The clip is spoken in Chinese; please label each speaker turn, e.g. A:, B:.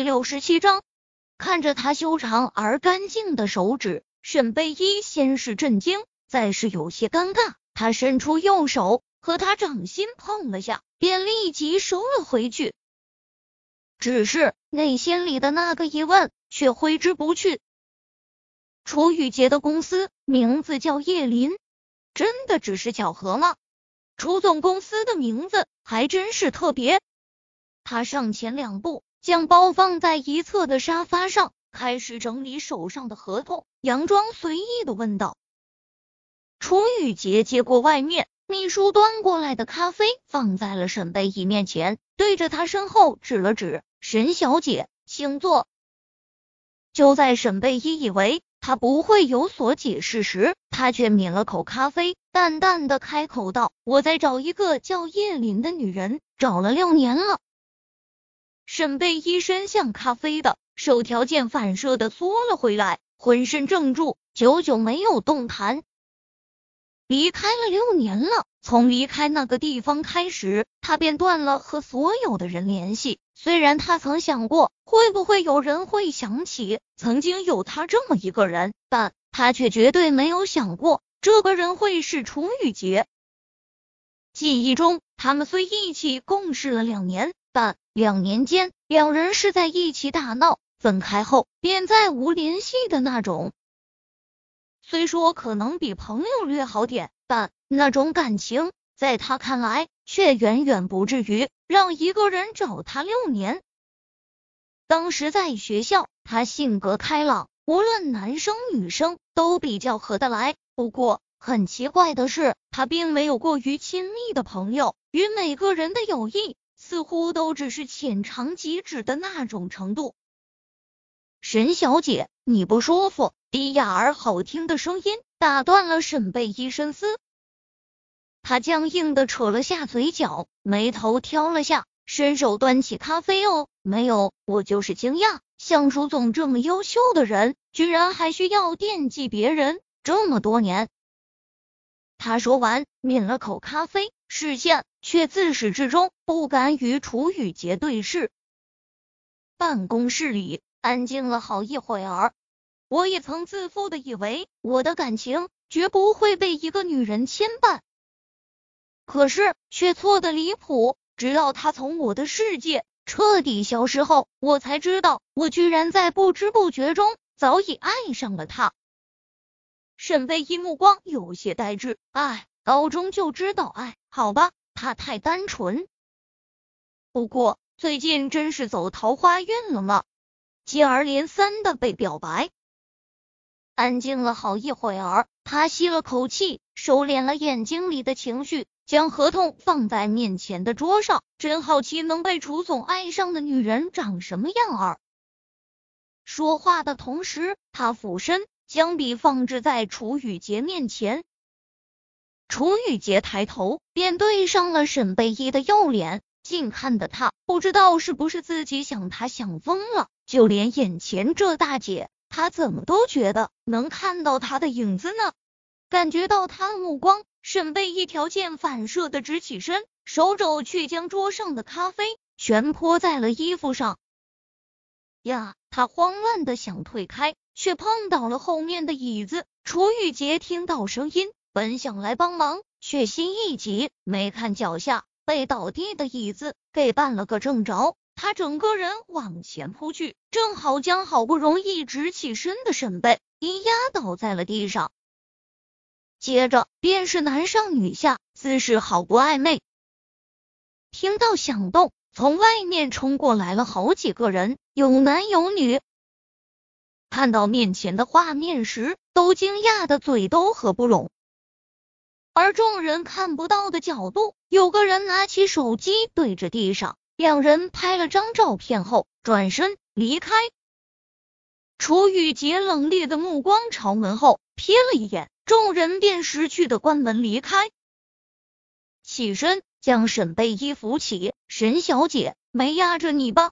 A: 第六十七章，看着他修长而干净的手指，沈贝依先是震惊，再是有些尴尬。他伸出右手和他掌心碰了下，便立即收了回去。只是内心里的那个疑问却挥之不去。楚雨洁的公司名字叫叶林，真的只是巧合吗？楚总公司的名字还真是特别。他上前两步，将包放在一侧的沙发上，开始整理手上的合同，佯装随意的问道：“楚雨洁接过外面秘书端过来的咖啡，放在了沈贝依面前，对着他身后指了指：‘沈小姐，请坐。’就在沈贝依以为他不会有所解释时，他却抿了口咖啡，淡淡的开口道：‘我在找一个叫叶琳的女人，找了六年了。’”沈贝依伸向咖啡的手，条件反射的缩了回来，浑身怔住，久久没有动弹。离开了六年了，从离开那个地方开始，他便断了和所有的人联系。虽然他曾想过会不会有人会想起曾经有他这么一个人，但他却绝对没有想过这个人会是楚雨洁。记忆中，他们虽一起共事了两年。但两年间，两人是在一起打闹，分开后便再无联系的那种。虽说可能比朋友略好点，但那种感情，在他看来，却远远不至于让一个人找他六年。当时在学校，他性格开朗，无论男生女生都比较合得来。不过很奇怪的是，他并没有过于亲密的朋友，与每个人的友谊。似乎都只是浅尝即止的那种程度。沈小姐，你不舒服？低哑而好听的声音打断了沈贝依深思。他僵硬的扯了下嘴角，眉头挑了下，伸手端起咖啡。哦，没有，我就是惊讶，像楚总这么优秀的人，居然还需要惦记别人这么多年。他说完，抿了口咖啡。视线却自始至终不敢与楚雨洁对视。办公室里安静了好一会儿，我也曾自负的以为我的感情绝不会被一个女人牵绊，可是却错的离谱。直到她从我的世界彻底消失后，我才知道我居然在不知不觉中早已爱上了她。沈贝依目光有些呆滞，哎。高中就知道爱，好吧，他太单纯。不过最近真是走桃花运了吗？接二连三的被表白。安静了好一会儿，他吸了口气，收敛了眼睛里的情绪，将合同放在面前的桌上。真好奇能被楚总爱上的女人长什么样儿。说话的同时，他俯身将笔放置在楚雨洁面前。楚雨洁抬头，便对上了沈贝依的右脸，近看的他不知道是不是自己想他想疯了，就连眼前这大姐，他怎么都觉得能看到她的影子呢？感觉到他的目光，沈贝依条件反射的直起身，手肘却将桌上的咖啡全泼在了衣服上。呀！他慌乱的想退开，却碰倒了后面的椅子。楚雨洁听到声音。本想来帮忙，却心一急，没看脚下被倒地的椅子给绊了个正着，他整个人往前扑去，正好将好不容易直起身的沈贝一压倒在了地上。接着便是男上女下，姿势好不暧昧。听到响动，从外面冲过来了好几个人，有男有女。看到面前的画面时，都惊讶的嘴都合不拢。而众人看不到的角度，有个人拿起手机对着地上，两人拍了张照片后转身离开。楚雨洁冷冽的目光朝门后瞥了一眼，众人便识趣的关门离开。起身将沈贝依扶起，沈小姐没压着你吧？